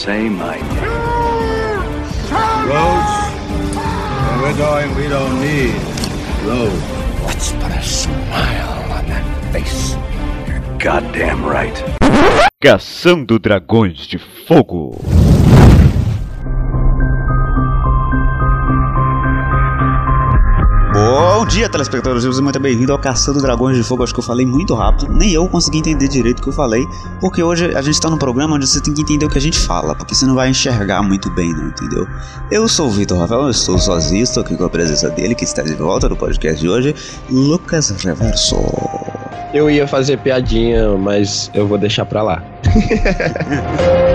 say my name. Roads? When we're going, we don't need roads. Let's put a smile on that face. Goddamn right. Caçando Dragões de Fogo. Bom dia, telespectadores, e muito bem-vindo ao Caçando Dragões de Fogo. Acho que eu falei muito rápido, nem eu consegui entender direito o que eu falei, porque hoje a gente está num programa onde você tem que entender o que a gente fala, porque você não vai enxergar muito bem, não entendeu? Eu sou o Vitor Rafael, eu estou sozinho, estou aqui com a presença dele, que está de volta no podcast de hoje, Lucas Reverso. Eu ia fazer piadinha, mas eu vou deixar pra lá.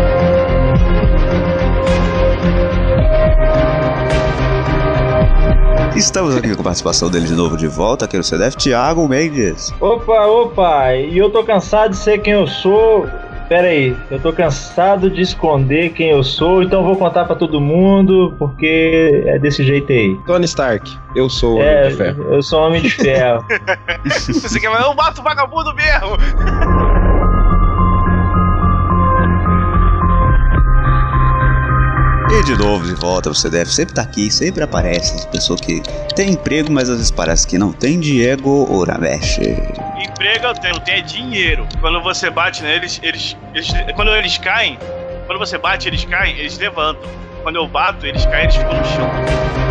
Estamos aqui com a participação dele de novo de volta, aqui no CDF, Thiago Mendes. Opa, opa, e eu tô cansado de ser quem eu sou. Pera aí, eu tô cansado de esconder quem eu sou, então eu vou contar pra todo mundo, porque é desse jeito aí. Tony Stark, eu sou o Homem É, de Ferro. eu sou homem de ferro. Você quer falar, eu mato o vagabundo mesmo! E de novo de volta, o CDF sempre tá aqui, sempre aparece, pessoa que tem emprego, mas às vezes parece que não tem, Diego Oramesh. Emprego eu tenho, tenho é dinheiro. Quando você bate neles, eles, eles. Quando eles caem, quando você bate, eles caem, eles levantam. Quando eu bato, eles caem, eles ficam no chão.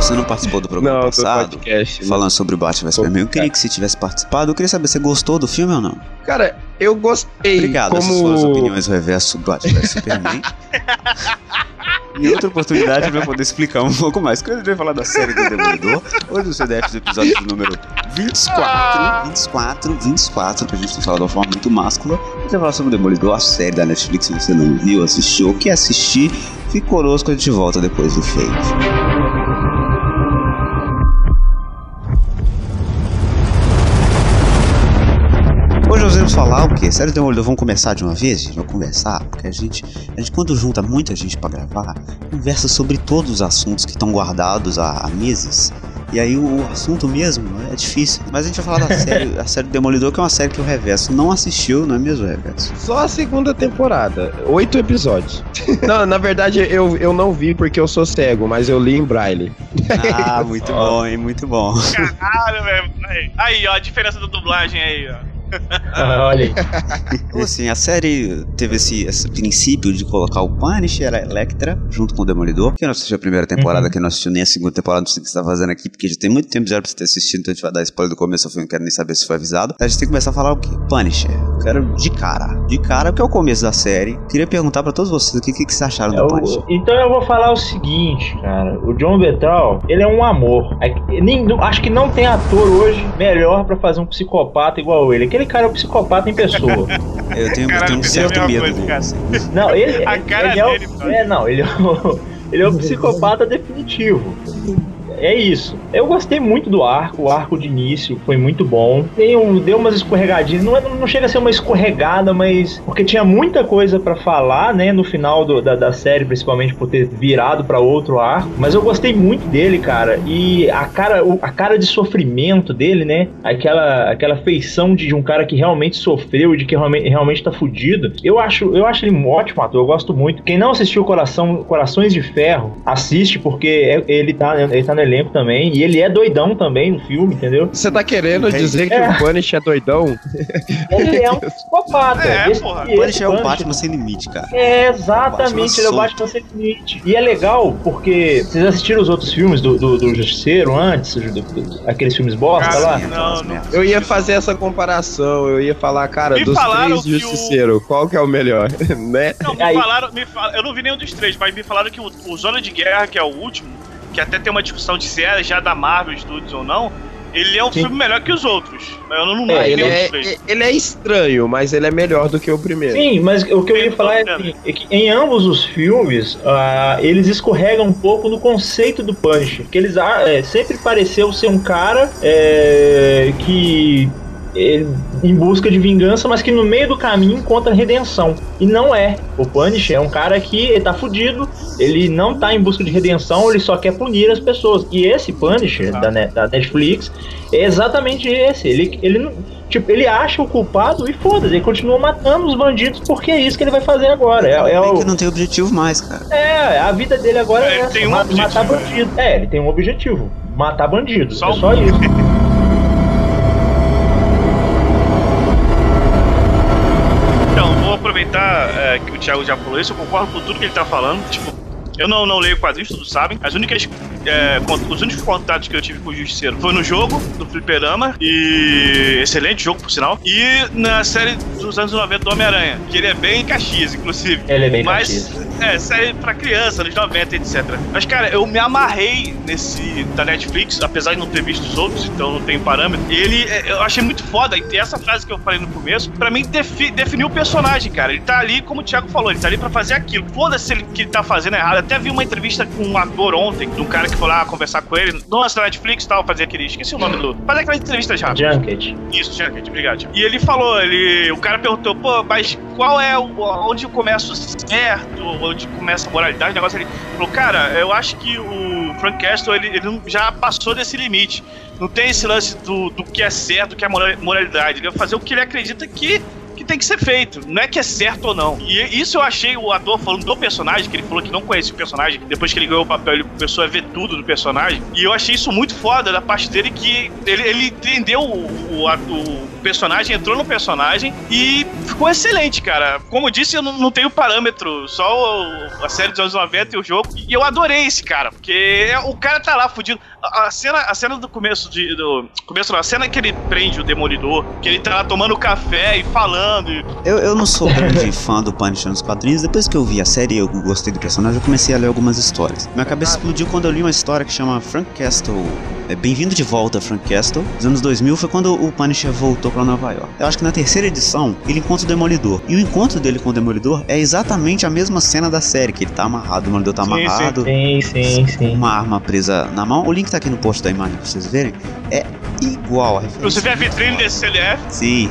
Você não participou do programa Não, do passado? podcast. né? Falando sobre o Batman vs Superman, eu queria que você tivesse participado. Eu queria saber, você gostou do filme ou não? Cara, eu gostei. Obrigado, como... essas foram as opiniões reverso do Batman vs Superman. Em outra oportunidade, pra poder explicar um pouco mais. Quando a gente vai falar da série do Demolidor, hoje no CDF do episódio número 24, 24, 24, que a gente tem falado de uma forma muito máscula. A gente vai falar sobre o Demolidor, a série da Netflix. Se você não viu, assistiu ou quer assistir, fique conosco, a gente volta depois do fade. Vamos falar o quê? Sério, Demolidor, vamos começar de uma vez? gente? Vamos conversar? Porque a gente, a gente quando junta muita gente pra gravar, conversa sobre todos os assuntos que estão guardados há, há meses. E aí o assunto mesmo é difícil. Mas a gente vai falar da série, a série do Demolidor, que é uma série que o Reverso não assistiu, não é mesmo, Reverso? Só a segunda temporada. Oito episódios. não, na verdade, eu, eu não vi porque eu sou cego, mas eu li em braille. Ah, muito bom, hein? Muito bom. Caralho, velho. Aí, aí, ó, a diferença da dublagem aí, ó. Olha aí. Então, assim, a série teve esse, esse princípio de colocar o Punisher, a Electra, junto com o Demolidor. Quem não assistiu a primeira temporada, Uhum. quem não assistiu nem a segunda temporada, não sei o que você tá fazendo aqui, porque já tem muito tempo já pra você ter assistido, então a gente vai dar spoiler do começo ao fim, não quero nem saber se foi avisado. A gente tem que começar a falar o quê? Punisher. Eu quero de cara. De cara, porque é o começo da série. Queria perguntar pra todos vocês o que, que vocês acharam do Eu- Punisher. então eu vou falar o seguinte, cara. O John Bethel, ele é um amor. É que- nem- acho que não tem ator hoje melhor pra fazer um psicopata igual ele. Aquele cara é um psicopata em pessoa. Eu tenho, eu tenho um certo medo coisa, dele. cara. assim. Não, ele, A cara ele é, dele, o, cara. é, não, ele é o, ele é o psicopata definitivo. É isso. Eu gostei muito do arco, o arco de início foi muito bom. Tem um, deu umas escorregadinhas, não, é- não chega a ser uma escorregada, mas porque tinha muita coisa pra falar, né, no final do- da, da série, principalmente por ter virado pra outro arco. Mas eu gostei muito dele, cara. E a cara, a cara de sofrimento dele, né, aquela, aquela feição de, de um cara que realmente sofreu e de que realmente, realmente tá fudido. Eu acho, eu acho ele um ótimo ator, eu gosto muito. Quem não assistiu Coração, Corações de Ferro, assiste porque é- ele tá, ele tá no elenco também. E ele é doidão também no filme, entendeu? Você tá querendo dizer que É. o Punish é doidão? Ele é um psicopata. É, Esse- porra. Punisher é o Punisher- Batman sem limite, cara. É, exatamente, ele é o. Batman sem limite. E é legal porque vocês assistiram os outros filmes do, do, do Justiceiro antes, do- do- aqueles filmes bosta Cara, lá? Não, não. Eu ia fazer essa comparação, eu ia falar, cara, Me dos três que o- Justiceiro, qual que é o melhor, né? Não, me Aí- falaram, me fal- eu não vi nenhum dos três, mas me falaram que o, o Zona de Guerra, que é o último, que até tem uma discussão de se é já da Marvel Studios ou não, ele é um Sim. filme melhor que os outros. Mas eu não, não É, vi ele, é, ele é estranho, mas ele é melhor do que o primeiro. Sim, mas o que eu ia falar é, assim, é que em ambos os filmes, ah, eles escorregam um pouco no conceito do Punisher. Que eles é, sempre pareceu ser um cara é, que em busca de vingança, mas que no meio do caminho encontra redenção. E não é. O Punisher é um cara que ele tá fudido, ele não tá em busca de redenção, ele só quer punir as pessoas. E esse Punisher da, Net- da Netflix é exatamente esse. Ele, ele, não- tipo, ele acha o culpado e foda-se, ele continua matando os bandidos porque é isso que ele vai fazer agora. É, é o, que não tem objetivo mais, cara. é, a vida dele agora É, é essa, tem um matar né? bandido. É, ele tem um objetivo, matar bandido. Só é um. só isso. é, que o Thiago já falou isso, eu concordo com tudo que ele tá falando. Tipo, eu não, não leio quadrinhos, todos sabem. As únicas, é, os únicos contatos que eu tive com o Justiceiro foi no jogo, do Fliperama, e excelente jogo, por sinal, e na série dos anos 90 do Homem-Aranha, que ele é bem Caxias, inclusive. Ele é bem Mas, Caxias. é, série pra criança, anos 90, etc. Mas, cara, eu me amarrei nesse da Netflix, apesar de não ter visto os outros, então não tem parâmetro. E ele, é, eu achei muito foda. E essa frase que eu falei no começo, pra mim, defi- definiu o personagem, cara. Ele tá ali, como o Thiago falou, ele tá ali pra fazer aquilo. Foda-se ele que ele tá fazendo errado. Até vi uma entrevista com um ator ontem, de um cara que foi lá conversar com ele. Nossa, na Netflix e tal, fazer aquele. Esqueci o nome do. Fazer aquelas entrevistas rápidas. Junket. Isso, Jacket, obrigado. E ele falou, ele, o cara perguntou, pô, mas qual é o, onde começa o certo, onde começa a moralidade, o negócio ele falou, cara, eu acho que o Frank Castle, ele, ele já passou desse limite. Não tem esse lance do, do que é certo, do que é mora- moralidade. Ele vai fazer o que ele acredita que que tem que ser feito. Não é que é certo ou não. E isso eu achei o ator falando do personagem, que ele falou que não conhecia o personagem. Depois que ele ganhou o papel, ele começou a ver tudo do personagem. E eu achei isso muito foda da parte dele, que ele, ele entendeu o, o, o personagem, entrou no personagem e ficou excelente, cara. Como eu disse, eu não, não tenho parâmetro, só a série dos anos 90 e o jogo. E eu adorei esse cara, porque é- o cara tá lá fudido. A, cena, a cena do começo de. Do, começo não, a cena que ele prende o demolidor, que ele tá lá tomando café e falando. e- Eu, eu não sou grande fã do Punisher nos quadrinhos. Depois que eu vi a série e eu gostei do personagem, eu comecei a ler algumas histórias. Minha cabeça explodiu quando eu li uma história que chama Frank Castle. É, Bem-vindo de volta, Frank Castle. Nos anos 2000 foi quando o Punisher voltou pra Nova York. Eu acho que na terceira edição ele encontra o Demolidor. E o encontro dele com o Demolidor é exatamente a mesma cena da série, que ele tá amarrado, o Demolidor tá Sim, sim. amarrado. Sim, sim, sim. Uma arma presa na mão. O link tá aqui no post da imagem pra vocês verem. É Você vê a vitrine desse CLF Sim.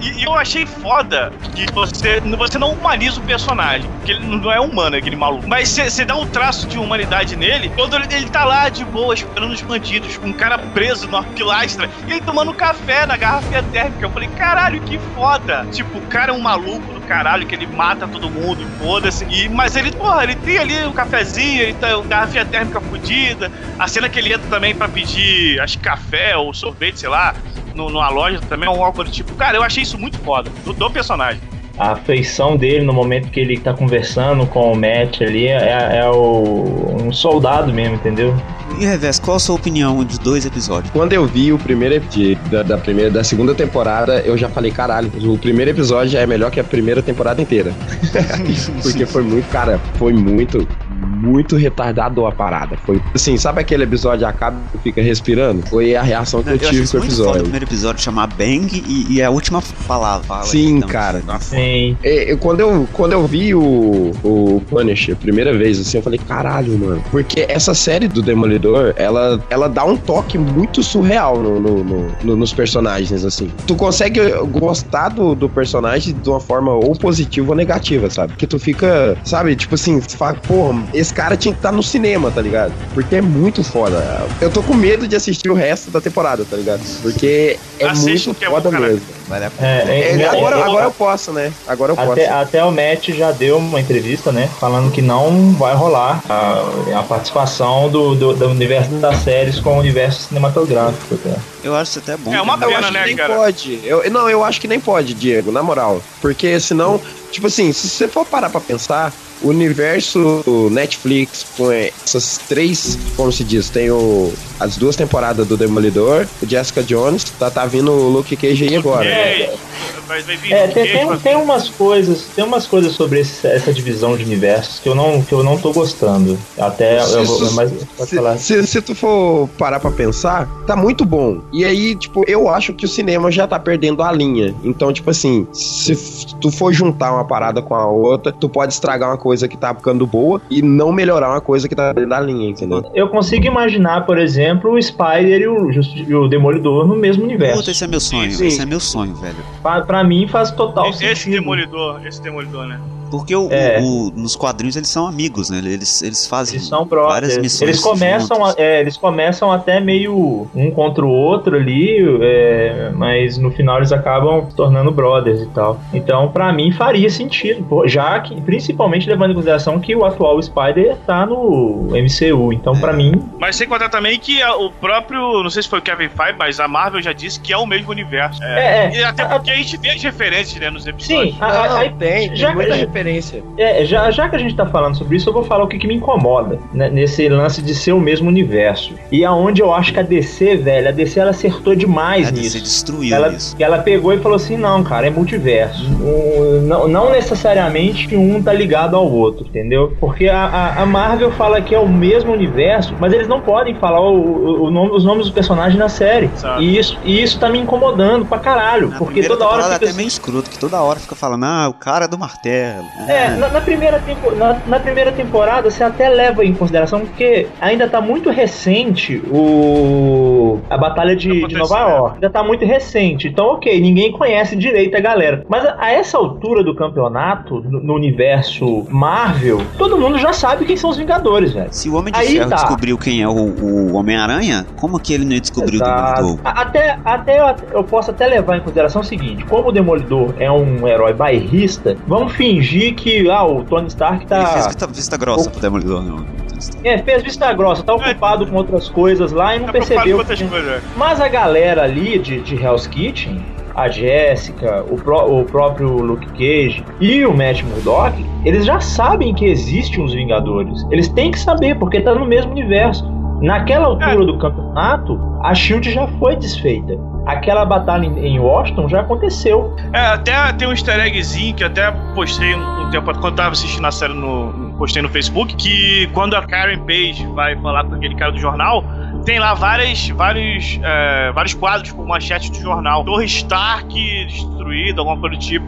e, e eu achei foda que você, você não humaniza o personagem. Porque ele não é humano, aquele maluco. Mas você dá um traço de humanidade nele quando ele, ele tá lá de boa, esperando os bandidos, com um cara preso numa pilastra e ele tomando café na garrafa térmica. Eu falei, caralho, que foda. Tipo, o cara é um maluco do caralho, que ele mata todo mundo e foda-se. E, mas ele, porra, ele tem ali um cafezinho, ele tá garrafinha térmica fodida. A cena que ele entra também pra pedir, acho café ou sorvete, sei lá, no- numa loja também, ou algo do tipo. Cara, eu achei isso muito foda, do, do personagem. A afeição dele no momento que ele tá conversando com o Matt ali é, é o, um soldado mesmo, entendeu? E Revés, qual a sua opinião de dois episódios? Quando eu vi o primeiro episódio da, da primeira, da segunda temporada, eu já falei, caralho, o primeiro episódio é melhor que a primeira temporada inteira. Porque foi muito, cara, foi muito, muito retardado a parada. Foi assim, sabe aquele episódio acaba e fica respirando? Foi a reação que eu, achei tive com o foda o episódio. primeiro episódio chamar Bang e, e a última palavra. Sim, então, cara. Sim. É, eu- quando, eu, quando eu vi o, o Punisher a primeira vez, assim, eu falei, caralho, mano. Porque essa série do Demolidor, ela, ela dá um toque muito surreal no, no- no- no- nos personagens, assim. Tu consegue gostar do, do personagem de uma forma ou positiva ou negativa, sabe? Porque tu fica, sabe, tipo assim, tu fala, porra, esse cara tinha que estar no cinema, tá ligado? Porque é muito foda. Eu tô com medo de assistir o resto da temporada, tá ligado? Porque é Assiste, muito que é foda mesmo. Vale a pena. É, é, É, é, agora, é, agora eu posso, né? Agora eu posso. Até, até o Matt já deu uma entrevista, né? Falando que não vai rolar a, a participação do, do, do universo das séries com o universo cinematográfico. Tá? Eu acho isso até bom. É uma cara. Eu pena, acho que né, nem cara? pode. Eu, não, eu acho que nem pode, Diego, na moral. Porque senão, tipo assim, se você for parar pra pensar, o universo Netflix com essas três, como se diz, tem o, as duas temporadas do Demolidor, o Jessica Jones, tá, tá vindo o Luke Cage aí agora. É, tem, tem, tem umas coisas, tem umas coisas sobre esse- essa divisão de universos que eu não, que eu não tô gostando. Até eu vou, mas Se, falar. se- se tu for parar pra pensar, tá muito bom. E aí, tipo, eu acho que o cinema já tá perdendo a linha. Então, tipo assim, se tu for juntar uma parada com a outra, tu pode estragar uma coisa que tá ficando boa e não melhorar uma coisa que tá dentro da linha, entendeu? Eu consigo imaginar, por exemplo, o Spider e o, e o Demolidor no mesmo universo. Puta, esse é meu sonho. Sim. Esse é meu sonho, velho. Pra, pra mim faz total Esse sentido. demolidor, esse demolidor, né? Porque o, É. o- nos quadrinhos eles são amigos, né? Eles, eles fazem Eles são várias missões. Eles começam, a- é, eles começam até meio um contra o outro ali, é, mas no final eles acabam se tornando brothers e tal. Então, pra mim faria sentido, já que principalmente levando em consideração que o atual Spider tá no MCU. Então, pra mim, Mas sem contar também que o próprio, não sei se foi o Kevin Feige, mas a Marvel já disse que é o mesmo universo. É, é. E até A- porque a gente vê as referências, né, nos episódios. sim, a- a- a- tem, já- muita já- referência. É, já, já que a gente tá falando sobre isso, eu vou falar o que, que me incomoda né, nesse lance de ser o mesmo universo. E aonde eu acho que a DC, velho, a DC ela acertou demais A DC nisso. destruiu Ela, isso. ela pegou e falou assim: não, cara, é multiverso. O- não, não necessariamente um tá ligado ao outro, entendeu? Porque a, a- a Marvel fala que é o mesmo universo, mas eles não podem falar o, o- o nome- os nomes dos personagens na série. Sabe. E isso, e isso tá me incomodando pra caralho. Na porque toda hora fica é até meio escroto, que toda hora fica falando, ah, o cara é do martelo. É, na, na primeira tempo, na, na primeira temporada você até leva em consideração porque ainda tá muito recente o a batalha de, de Nova né? York. Ainda tá muito recente. Então, ok, ninguém conhece direito a galera. Mas a, a essa altura do campeonato, no, no universo Marvel, todo mundo já sabe quem são os Vingadores, velho. Se o Homem de Aí Ferro tá. descobriu quem é o, o Homem-Aranha, como que ele não ia descobrir o Exato. Demolidor? Até, até eu, eu posso até levar em consideração o seguinte: como o Demolidor é um herói bairrista, vamos fingir que ah, o Tony Stark tá. Ele fez vista, vista grossa pro Demolidor, não. É, fez vista grossa, tá ocupado com outras coisas lá e não Tá percebeu. que-. Mas a galera ali de, de Hell's Kitchen, a Jéssica, o, pró- o próprio Luke Cage e o Matt Murdock, eles já sabem que existem os Vingadores. Eles têm que saber, porque tá no mesmo universo. Naquela altura do campeonato, a Shield já foi desfeita. Aquela batalha em, Washington já aconteceu. É, até tem um easter eggzinho que até postei um, um tempo quando tava assistindo a série no. Postei no Facebook, que quando a Karen Page vai falar com aquele cara do jornal, tem lá várias, vários, é, vários quadros com manchete do jornal. Torre Stark destruída, alguma coisa do tipo.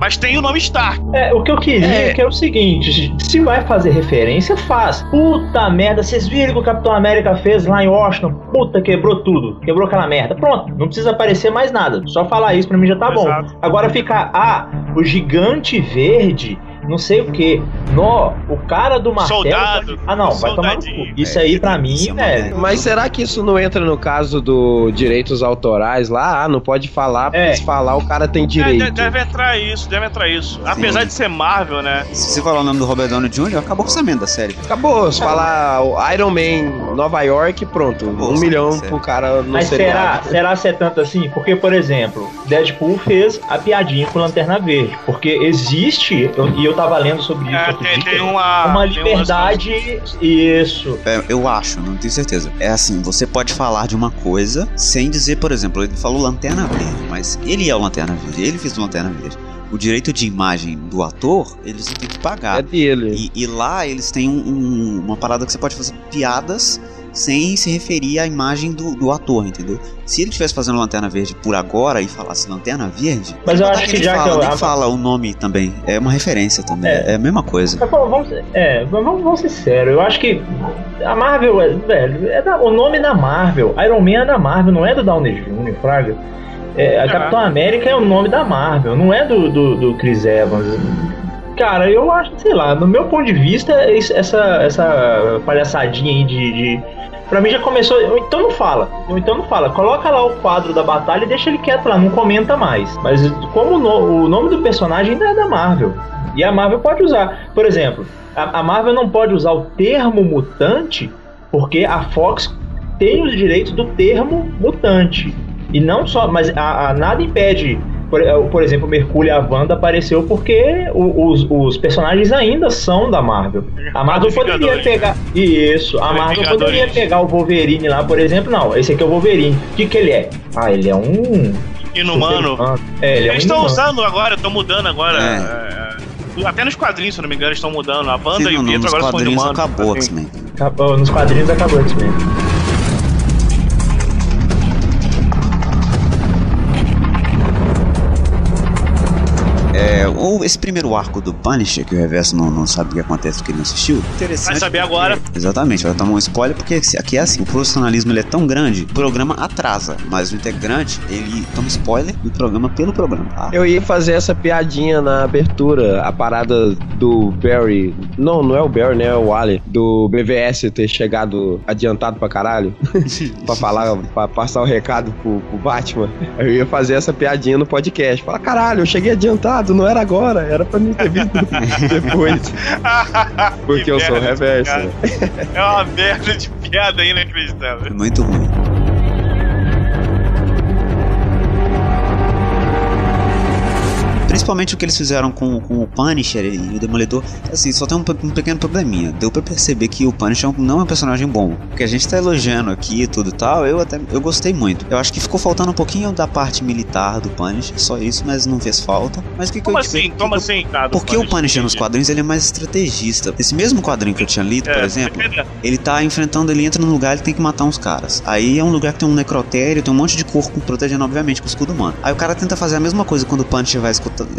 Mas tem o nome Stark. É, o que eu queria É. é. que é o seguinte: se vai fazer referência, faz. Puta merda, vocês viram o que o Capitão América fez lá em Washington? Puta, quebrou tudo. Quebrou aquela merda. Pronto, não precisa aparecer mais nada. Só falar isso pra mim já tá Exato. bom. Agora ficar, ah, o gigante verde. Não sei o que. Nó, o cara do martelo. Soldado. Ah, não, vai tomar no cu. Isso aí pra mim, é velho. Mas será que isso não entra no caso do direitos autorais lá? Ah, não pode falar, porque É. se falar o cara tem É, direito. de- deve entrar isso, deve entrar isso. Apesar de ser Marvel, né? Se você falar o nome do Robert Downey Jr., acabou o orçamento da série. Acabou, se falar o Iron Man Nova York, pronto. Acabou, um sim, milhão pro cara no Mas será, seriado. será se é tanto assim? Porque, por exemplo, Deadpool fez a piadinha com Lanterna Verde. Porque existe, eu- e eu tava lendo sobre isso É, outro tem, dia, tem uma. uma tem um liberdade. Isso. É, eu acho, não tenho certeza. É assim, você pode falar de uma coisa sem dizer, por exemplo, ele falou Lanterna Verde, mas ele é o Lanterna Verde, ele fez o Lanterna Verde. O direito de imagem do ator, eles não têm que pagar. É dele. E, e lá eles têm um- um- uma parada que você pode fazer piadas sem se referir à imagem do, do ator, entendeu? Se ele estivesse fazendo Lanterna Verde por agora e falasse Lanterna Verde, Mas eu não acho é que ele já fala, que eu- nem fala o nome também. É uma referência também. É, a mesma coisa. Mas, pô, vamos, é, vamos, vamos ser sérios. Eu acho que a Marvel, é, velho, é da- o nome da Marvel. Iron Man é da Marvel, não é do Downey Jr., Fraga. É, a É. Capitão América é o nome da Marvel, não é do, do, do Chris Evans. Cara, eu acho, sei lá, no meu ponto de vista, essa, essa palhaçadinha aí de, de. Pra mim já começou. Ou então não fala. Então não fala. Coloca lá o quadro da batalha e deixa ele quieto lá, não comenta mais. Mas como o, no- o nome do personagem ainda é da Marvel. E a Marvel pode usar. Por exemplo, a, a Marvel não pode usar o termo mutante porque a Fox tem os direitos do termo mutante. E não só, mas a, a- nada impede. Por, eh, por exemplo, o Mercúrio e a Wanda apareceu porque os, os personagens ainda são da Marvel. A Marvel poderia pegar. Isso, a Marvel poderia pegar o Wolverine lá, por exemplo. Não, esse aqui é o Wolverine. O que, que ele é? Ah, ele é um. Inumano. É, ele é um Eles estão inumano. usando agora, estão mudando agora. É. é, Até nos quadrinhos, se não me engano, eles estão mudando. A Wanda Sim, e o Pietro agora são inumanos. acabou assim. X-Men. Acabou- Nos quadrinhos acabou isso ou esse primeiro arco do Punisher, que o Reverso não, não sabe o que acontece porque ele não assistiu. Interessante. Vai saber porque- agora. Exatamente, vai tomar um spoiler porque aqui é assim, o profissionalismo ele é tão grande, o programa atrasa, mas o integrante, ele toma spoiler do programa pelo programa, tá? Eu ia fazer essa piadinha na abertura, a parada do Barry. Não, não é o Barry, né? É o Wally. Do BVS ter chegado adiantado pra caralho. pra falar, pra passar o recado pro, pro Batman. Eu ia fazer essa piadinha no podcast. Falar, caralho, eu cheguei adiantado, não era agora, era pra mim ter vindo depois. Porque Que eu sou reverso. né? É uma merda de piada inacreditável. Muito ruim. Principalmente o que eles fizeram com, com o Punisher e o Demolidor, assim, só tem um, um pequeno probleminha. Deu pra perceber que o Punisher não é um personagem bom. Porque a gente tá elogiando aqui e tudo e tal, eu até eu gostei muito. Eu acho que ficou faltando um pouquinho da parte militar do Punisher, só isso, mas não fez falta. Mas o que, que Como eu assim? que Como eu- assim? Nada, Porque o Punisher nos quadrinhos ele é mais estrategista. Esse mesmo quadrinho que eu tinha lido, por É, exemplo, é, ele tá enfrentando, ele entra num lugar, ele tem que matar uns caras. Aí é um lugar que tem um necrotério, tem um monte de corpo protegendo, obviamente, com o escudo humano. Aí o cara tenta fazer a mesma coisa quando o Punisher vai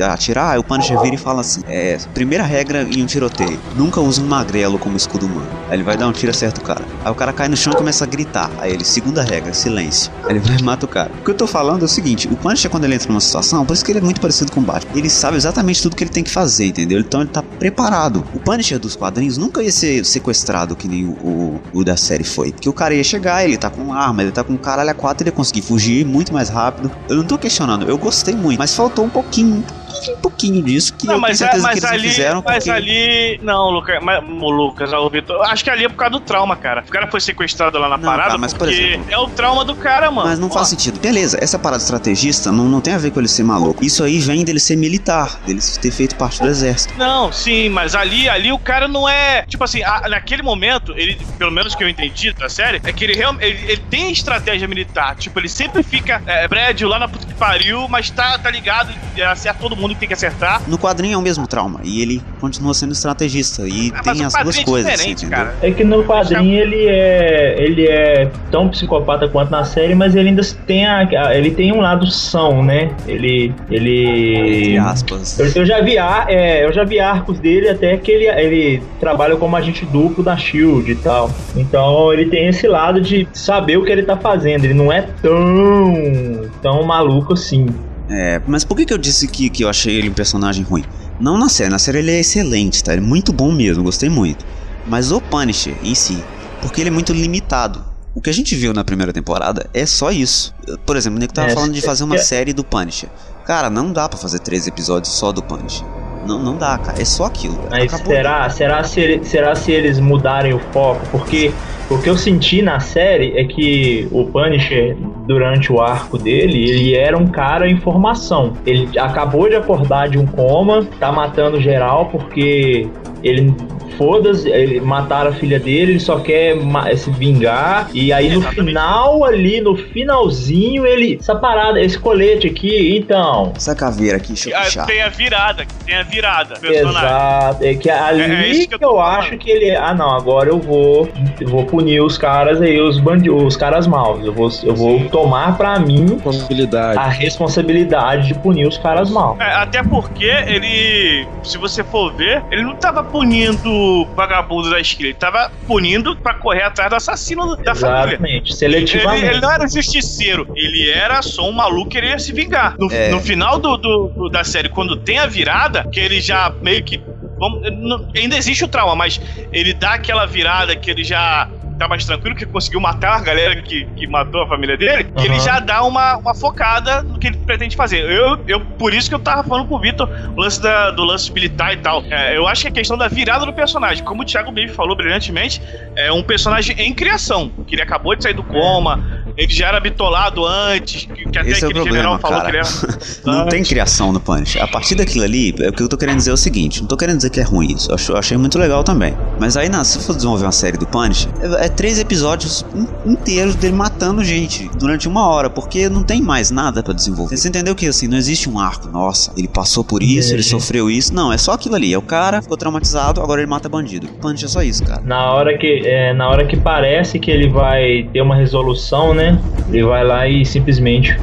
atirar, aí o Punisher vira e fala assim: É, primeira regra em um tiroteio: nunca use um magrelo como escudo humano. Aí ele vai dar um tiro acerta o cara. Aí o cara cai no chão e começa a gritar. Aí ele, segunda regra, silêncio. Aí ele vai e mata o cara. O que eu tô falando é o seguinte: o Punisher, quando ele entra numa situação, por isso que ele é muito parecido com o Batman, ele sabe exatamente tudo que ele tem que fazer, entendeu? Então ele tá preparado. O Punisher dos quadrinhos nunca ia ser sequestrado que nem o, o, o da série foi. Porque o cara ia chegar, ele tá com arma, ele tá com caralho a quatro, ele ia conseguir fugir muito mais rápido. Eu não tô questionando, eu gostei muito, mas faltou um pouquinho, um pouquinho, disso que Não, eu mas, tenho é, certeza mas que eles ali, fizeram mas porque... ali. Não, Lucas, mas, o Lucas, o Vitor. Acho que ali é por causa do trauma, cara. O cara foi sequestrado lá na Não, parada tá, mas, por exemplo- é o trauma do cara, mano. Mas não faz Ó, sentido. Beleza, essa parada estrategista não, não tem a ver com ele ser maluco. Isso aí vem dele ser militar, dele ter feito parte do exército. Não, sim, mas ali, ali o cara não é. Tipo assim, a- naquele momento, ele, pelo menos que eu entendi da série, é que ele realmente. Ele, ele tem estratégia militar. Tipo, ele sempre fica é, prédio lá na puta que pariu, mas tá, tá ligado, e acerta todo mundo que tem que acertar. No quadrinho é o mesmo trauma. E ele continua sendo estrategista. E Ah, mas tem as duas é coisas, cara. É que no quadrinho ele é ele é tão psicopata quanto na série, mas ele ainda tem a, ele tem um lado são, né? Ele ele Entre aspas. eu, eu já vi ar- é, eu já vi arcos dele até que ele, ele trabalha como agente duplo da Shield e tal. Então ele tem esse lado de saber o que ele tá fazendo. Ele não é tão tão maluco assim. É, mas por que, que eu disse que, que eu achei ele um personagem ruim? Não na série, na série ele é excelente, tá? Ele é muito bom mesmo, gostei muito. Mas o Punisher em si, porque ele é muito limitado. O que a gente viu na primeira temporada é só isso. Por exemplo, o Nico tava É, falando de fazer uma é- série do Punisher. Cara, não dá pra fazer três episódios só do Punisher. Não, não dá, cara. É só aquilo. Mas Acabou. será, será, se será se eles mudarem o foco? Porque o que eu senti na série é que o Punisher, durante o arco dele, ele era um cara em formação. Ele acabou de acordar de um coma, tá matando geral porque ele. Foda-se, ele mataram a filha dele, ele só quer se vingar. E aí no Exatamente. final, ali, no finalzinho, ele. Essa parada, esse colete aqui, então. Essa caveira aqui, deixa eu Ah, puxar. Tem a virada, tem a virada. Personagem. Exato. É que ali É- é que eu que eu acho que ele. Ah, não, agora eu vou. eu vou punir os caras aí, os bandidos, os caras maus. Eu vou, eu vou tomar pra mim Responsabilidade. a responsabilidade de punir os caras maus. É, até porque ele, se você for ver, ele não tava punindo o vagabundo da esquina, ele tava punindo pra correr atrás do assassino da família. Exatamente, Ele, seletivamente. ele não era justiceiro, ele era só um maluco que queria se vingar. No, É. no final do, do- do- da série, quando tem a virada, que ele já meio que. vamos- não- ainda existe o trauma, mas ele dá aquela virada que ele já tá mais tranquilo, que conseguiu matar a galera que, que matou a família dele, e ele já dá uma, uma focada no que ele pretende fazer. Eu, eu, por isso que eu tava falando com o Vitor o lance da- do lance militar e tal. É, eu acho que a questão da virada do personagem, como o Thiago Baby falou brilhantemente, é um personagem em criação, que ele acabou de sair do coma, ele já era bitolado antes, que, que até Esse é o problema, falou cara. que ele era. Não tem criação no Punisher. A partir daquilo ali, é o que eu tô querendo dizer é o seguinte: não tô querendo dizer que é ruim isso. Eu achei muito legal também. Mas aí, não, se for desenvolver uma série do Punisher, é, é três episódios in- inteiros dele matando gente durante uma hora, porque não tem mais nada pra desenvolver. Você entendeu que assim, não existe um arco, nossa, ele passou por isso, ele Entendi. sofreu isso. Não, é só aquilo ali. É o cara, ficou traumatizado, agora ele mata bandido. Punisher é só isso, cara. Na hora que é, na hora que parece que ele vai ter uma resolução, né? Ele vai lá e simplesmente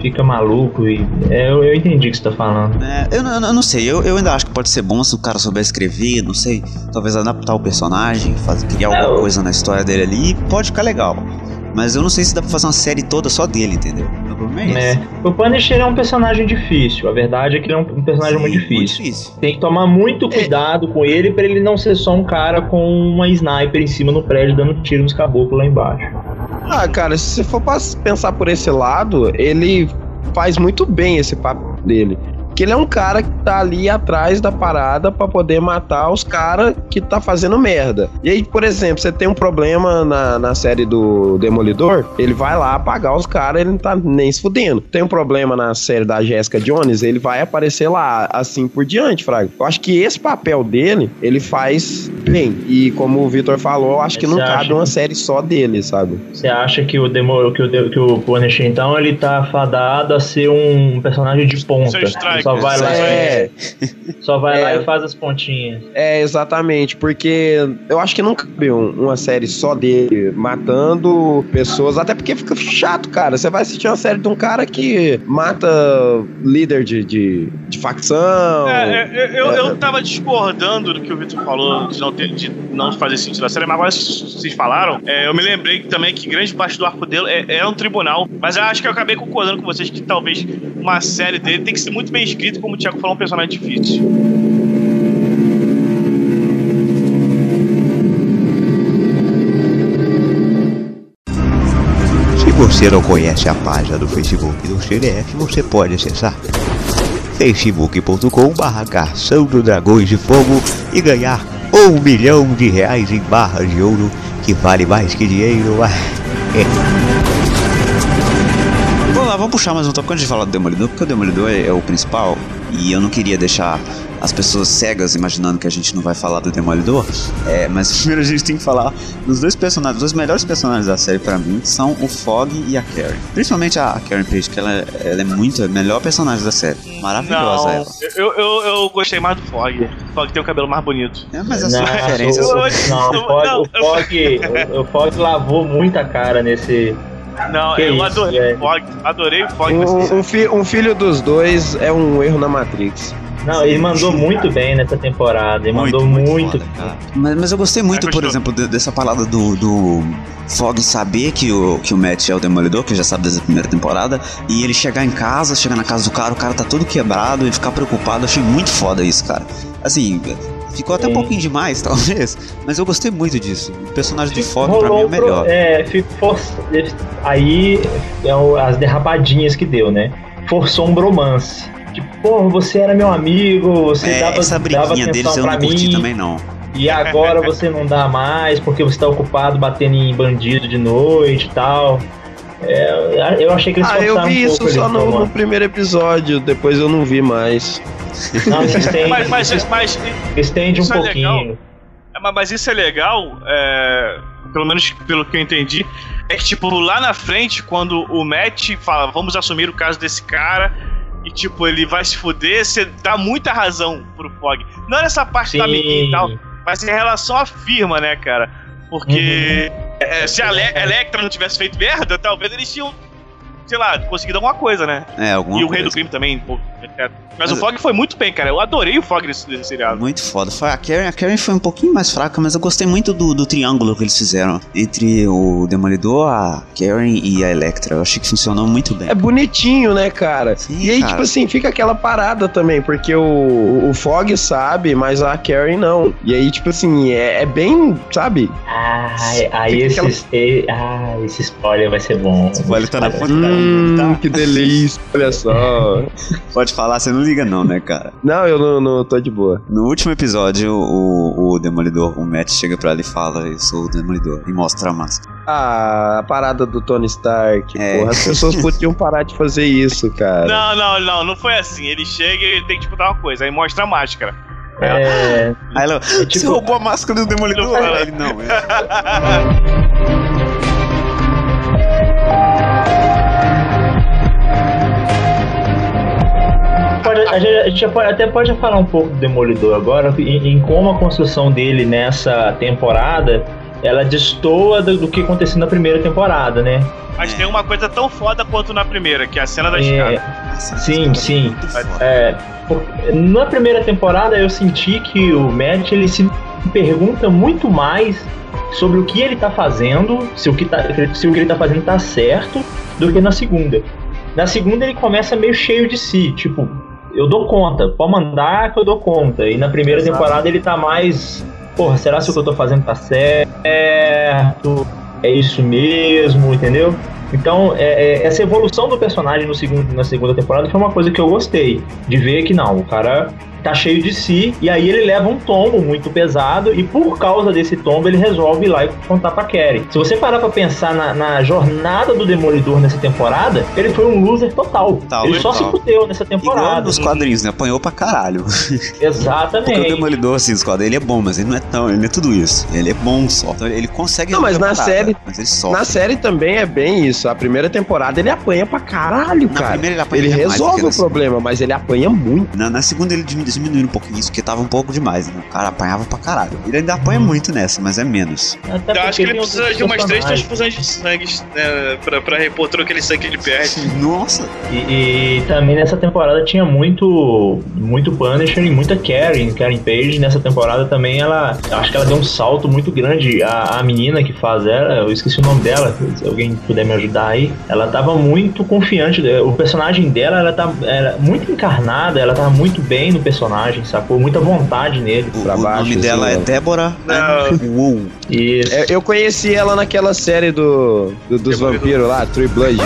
fica maluco e é, eu, eu entendi o que você tá falando. É, eu, não- eu não sei, eu, eu ainda acho que pode ser bom se o cara souber escrever, não sei, talvez adaptar o personagem, fazer, criar É, alguma eu- coisa na história dele ali, pode ficar legal. Mas eu não sei se dá pra fazer uma série toda só dele, entendeu? O problema é esse. É. O Punisher é um personagem difícil. A verdade é que ele é um, personagem Sim, muito difícil. Muito difícil. Tem que tomar muito cuidado com ele pra ele não ser só um cara com uma sniper em cima no prédio dando tiro nos caboclos lá embaixo. Ah, cara, se você for pensar por esse lado, ele faz muito bem esse papo dele. Que ele é um cara que tá ali atrás da parada pra poder matar os caras que tá fazendo merda. E aí, por exemplo, você tem um problema na, na série do Demolidor, ele vai lá apagar os caras, ele não tá nem se fudendo. Tem um problema na série da Jessica Jones, ele vai aparecer lá, assim por diante, Fraga. Eu acho que esse papel dele, ele faz bem. E como o Vitor falou, eu acho que Você não cabe que- uma série só dele, sabe? Você acha que o Demo, que o, que o Punisher, então, ele tá fadado a ser um personagem de ponta? Seu strike, Ele só vai lá, É, só vai lá É. e faz as pontinhas. É, exatamente, porque eu acho que não cabe um- uma série só dele matando pessoas, até porque fica chato, cara. Você vai assistir uma série de um cara que mata líder de, de, de facção. É, é, eu, eu, É. eu tava discordando do que o Victor falou, de não, ter, de não fazer sentido a série, mas agora vocês falaram, é, eu me lembrei também que grande parte do arco dele é, é um tribunal, mas eu acho que eu acabei concordando com vocês que talvez uma série dele tem que ser muito bem escrita, como o Thiago falou, um personagem difícil. Se você não conhece a página do Facebook do CDF, você pode acessar facebook.com barra Cação do Dragões de Fogo e ganhar um milhão de reais em barras de ouro, que vale mais que dinheiro. Vamos puxar mais um tópico antes de falar do Demolidor, porque o Demolidor é, é o principal e eu não queria deixar as pessoas cegas imaginando que a gente não vai falar do Demolidor. É, mas primeiro a gente tem que falar dos dois personagens, os dois melhores personagens da série pra mim são o Fog e a Karen. Principalmente a Karen Page, que ela, ela é muito a melhor personagem da série. Maravilhosa Não, ela. eu, eu, eu gostei mais do Fog. O Fog tem um cabelo mais bonito. É, mas as Não, referências. o- Eu- não, o Fog, não, o, Fog, o, o Fog lavou muita cara nesse. Não, Que eu isso, adorei o Fog. Adorei o Fog. Um, um fi- um filho dos dois é um erro na Matrix. Não, ele mandou muito bem nessa temporada. Ele Muito, mandou muito muito. foda. Mas, mas eu gostei muito, Ah, por exemplo, de- dessa palavra do, do Fog saber que o, que o Matt é o Demolidor, que já sabe desde a primeira temporada, e ele chegar em casa, chegar na casa do cara, o cara tá todo quebrado e ficar preocupado. Eu achei muito foda isso, cara. Assim, ficou até um pouquinho demais, talvez, mas eu gostei muito disso. O personagem do Fog, pra mim, é o melhor. É, ficou. Aí é as derrapadinhas que deu, né? Forçou um bromance. Tipo, porra, você era meu amigo, você É, dava, essa dava briguinha atenção deles eu não curti mim, também, não. e agora você não dá mais porque você tá ocupado batendo em bandido de noite e tal. É, eu achei que eles Ah, eu vi um isso só no, no primeiro episódio, depois eu não vi mais. Não, têm, Mas, mas, mas, estende um isso é pouquinho. legal. É, mas- isso é legal, é, pelo menos pelo que eu entendi, é que, tipo, lá na frente, quando o Matt fala, vamos assumir o caso desse cara, e, tipo, ele vai se fuder, você dá muita razão pro Fog. Não é nessa parte da amiguinha e tal, mas em relação à firma, né, cara? Porque é, se a Le Electra não tivesse feito merda, talvez eles tinham, sei lá, conseguido alguma coisa, né? É, alguma e o coisa. Rei do Crime também, Mas, Mas- o Fog foi muito bem, cara. Eu adorei o Fog nesse, nesse seriado. Muito foda. Foi a Karen, a Karen foi um pouquinho mais fraca, mas eu gostei muito do, do triângulo que eles fizeram entre o Demolidor, a Karen e a Electra. Eu achei que funcionou muito bem. É bonitinho, né, cara? Sim, e aí, cara. tipo assim, fica aquela parada também, porque o, o Fog sabe, mas a Karen não. E aí, tipo assim, é, é bem, sabe? Ah, aí esse, e- ah, esse spoiler vai ser bom. O Ele tá na ponta Hum, tá? que delícia, olha só. Pode falar, você não liga não, né, cara? Não, eu não, não tô de boa. No último episódio, o, o Demolidor, o Matt chega pra ela e fala, eu sou o Demolidor, e mostra a máscara. Ah, a parada do Tony Stark, É. porra. As pessoas podiam parar de fazer isso, cara. Não, não, não, não foi assim. Ele chega e ele tem que disputar uma coisa, aí mostra a máscara. É, Aí ela, você tipo- roubou a máscara do Demolidor? Não, Aí ele, não, é. a gente, a gente pode- até pode falar um pouco do Demolidor agora, em, em como a construção dele nessa temporada ela destoa do, do que aconteceu na primeira temporada, né? Mas tem uma coisa tão foda quanto na primeira, que é a cena da escada. É, sim, sim. É, na primeira temporada eu senti que o Matt ele se pergunta muito mais sobre o que ele tá fazendo, se o que, tá, se o que ele tá fazendo tá certo, do que na segunda. Na segunda ele começa meio cheio de si, tipo, eu dou conta, pode mandar que eu dou conta. E na primeira temporada ele tá mais, porra, será se o que eu tô fazendo tá certo? É isso mesmo, entendeu? Então, é- é- essa evolução do personagem no segundo, na segunda temporada foi uma coisa que eu gostei. De ver que não, o cara tá cheio de si, e aí ele leva um tombo muito pesado, e por causa desse tombo ele resolve ir lá e contar pra Carrie. Se você parar pra pensar na, na jornada do Demolidor nessa temporada, ele foi um loser total. Total, ele só se total. fudeu nessa Igual temporada. nos quadrinhos, né? Apanhou pra caralho. Porque o Exatamente. Demolidor, assim, os quadrinhos, ele é bom, mas ele não é tão, ele não é tudo isso. Ele é bom só. Então ele consegue. Não, mas na a parada, série- Mas ele sofre. Na série também é bem isso. A primeira temporada ele apanha pra caralho, Na cara. primeira ele apanha Ele resolve o problema, mas ele apanha muito. Na, na segunda ele diminu- diminuiu um pouquinho isso, porque tava um pouco demais, né? O cara apanhava pra caralho. Ele ainda apanha muito nessa, mas é menos. Até Eu acho que ele precisa de umas três transfusões de sangue né, pra, pra repor todo aquele sangue que ele perde. Nossa! E, e também nessa temporada tinha muito muito Punisher e muita Karen, Karen Page. Nessa temporada também ela, acho que ela deu um salto muito grande. A, a menina que faz ela, eu esqueci o nome dela, se alguém puder me ajudar aí, ela tava muito confiante. O personagem dela, ela tá era muito encarnada, ela tava muito bem no personagem, sacou? Muita vontade nele. O, Pra o baixo, nome assim, Dela é né? Débora. Uou. Isso. É, Eu conheci ela naquela série do, do- dos vampiros lá, True Blood.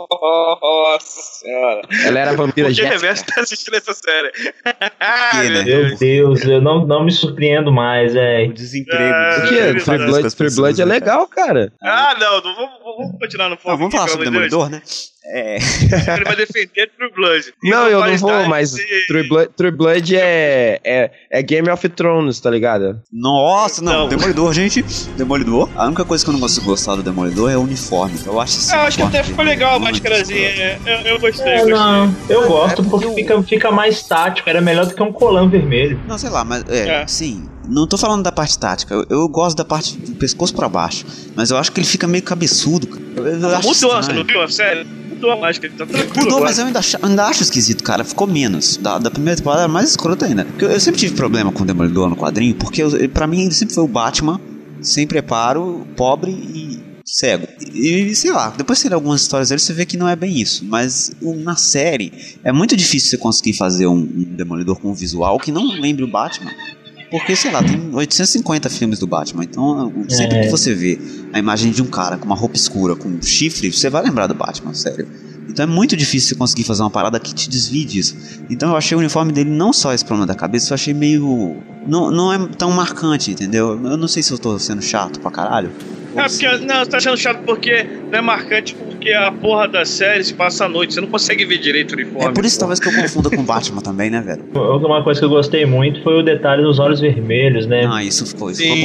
Nossa senhora. Ela era vampira Por que Jéssica. Reverso tá assistindo essa série? Que, né? Meu Deus, eu não, não me surpreendo mais, é. O desemprego. Ah, O o que? É, True é, Blood, True Blood é legal, cara. Ah, não, não vamos, vamos continuar no foco. Não, vamos falar sobre o Deus. Demolidor, né? É. Ele vai defender True Blood. Não, eu não vou, mas e- True Blood, True Blood é, é, é Game of Thrones, tá ligado? Nossa, não, Não. Demolidor, gente. Demolidor. A única coisa que eu não consigo gostar do Demolidor é o uniforme. Eu acho Ah, eu acho que até ficou legal a máscarazinha. é, Eu, eu gostei, É, gostei. não, eu gosto É porque porque fica, fica mais tático, era melhor do que um colã vermelho. Não, sei lá, mas é, É. sim. Não tô falando da parte tática. Eu, eu gosto da parte do pescoço pra baixo. Mas eu acho que ele fica meio cabeçudo, cara. Eu, Mudou, você não viu a série? Mudou a máscara, tá tranquilo. Mudou, agora. mas eu ainda, acho, ainda acho esquisito, cara. Ficou menos. Da, da primeira temporada era mais escroto ainda. Porque eu, eu sempre tive problema com o Demolidor no quadrinho, porque eu, pra mim ele sempre foi o Batman, sem preparo, pobre e cego. E, sei lá, depois você lê algumas histórias dele, você vê que não é bem isso. Mas na série, é muito difícil você conseguir fazer um, um Demolidor com um visual que não lembre o Batman. Porque, sei lá, tem 850 filmes do Batman. Então, sempre É. que você vê a imagem de um cara com uma roupa escura, com um chifre, você vai lembrar do Batman, sério. Então é muito difícil você conseguir fazer uma parada que te desvie disso. Então eu achei o uniforme dele não só esse problema da cabeça, eu achei meio. Não, não é tão marcante, entendeu? Eu não sei se eu tô sendo chato pra caralho. É, não, você tá achando chato porque não é marcante porque a porra da série se passa à noite. Você não consegue ver direito o uniforme. É por isso pô. talvez que eu confunda com Batman também, né, velho? Uma coisa que eu gostei muito foi o detalhe dos olhos vermelhos, né? Ah, isso ficou, isso ficou bom,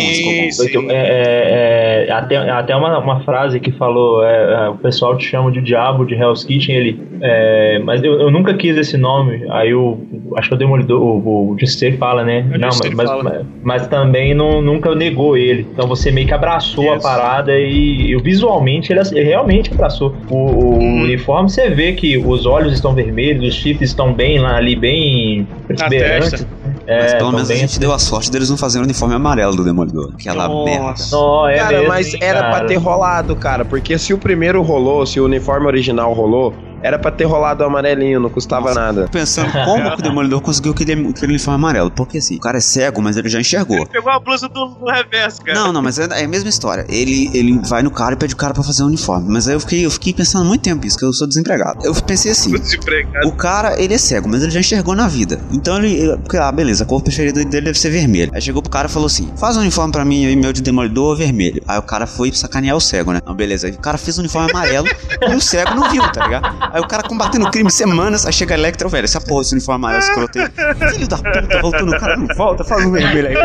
isso ficou bom. Sim, eu- é, é, é, até até uma, uma frase que falou: é, é, o pessoal te chama de diabo de Hell's Kitchen. Ele, é, mas eu, eu nunca quis esse nome. Aí o, acho que o Demolidor, o, o fala, né? O Não, mas, mas, fala. mas- mas também não, nunca negou ele. Então você meio que abraçou a Isso. parada e, e visualmente ele, ele realmente abraçou. O, o uniforme você vê que os olhos estão vermelhos, os chifres estão bem lá ali, bem exuberantes. testa. É, Mas pelo menos a gente deu a sorte deles não fazerem o uniforme amarelo do Demolidor. Aquela Nossa. merda. Não, é cara, mesmo, mas hein, era cara. pra ter rolado, cara. Porque se o primeiro rolou, se o uniforme original rolou, era pra ter rolado o amarelinho, não custava nada. Pensando como que o Demolidor conseguiu aquele, aquele uniforme amarelo. Porque assim, o cara é cego, mas ele já enxergou. Pegou a blusa do, do reverso, cara. Não, não, mas é, é a mesma história. Ele, ele vai no cara e pede o cara pra fazer o uniforme. Mas aí eu fiquei, eu fiquei pensando muito tempo isso, que eu sou desempregado. Eu pensei assim. Desempregado. O cara, ele é cego, mas ele já enxergou na vida. Então ele. ele- ah, beleza, a cor preferida dele deve ser vermelho. Aí chegou pro cara e falou assim: faz um uniforme pra mim aí, meu de demolidor vermelho. Aí o cara foi sacanear o cego, né? Não, beleza. Aí o cara fez um uniforme amarelo e o cego não viu, tá ligado? Aí o cara combatendo crime semanas, aí chega a Electra, velho, essa porra, esse uniforme amarelo escroto aí. Filho da puta, voltando, o cara não volta, faz um vermelho aí.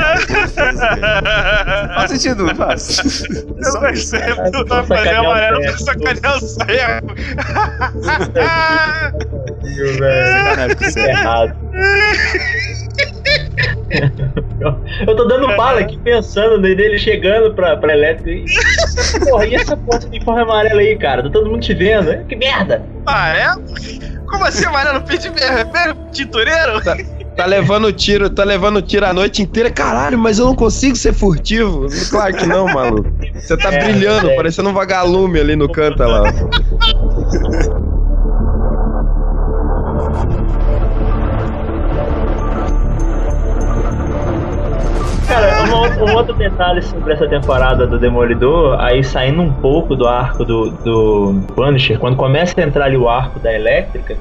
Faz sentido, não faz? Eu Só isso. percebo que tava fazendo sacanear o amarelo pra sacanear o cego. Sacanagem com você. errado. Eu tô dando bala aqui pensando nele chegando pra, pra elétrica e. Porra, e essa porra de uniforme amarelo aí, cara? Tá todo mundo te vendo? Que merda! Ah, é? Como assim amarelo? Pede vermelho? Tintureiro? Tá levando tiro, tá levando tiro a noite inteira. Caralho, mas eu não consigo ser furtivo. Claro que não, maluco. Você tá É, brilhando, é. parecendo um vagalume ali no canto lá. Um outro detalhe sobre essa temporada do Demolidor, aí saindo um pouco do arco do, do Punisher, quando começa a entrar ali o arco da Elétrica,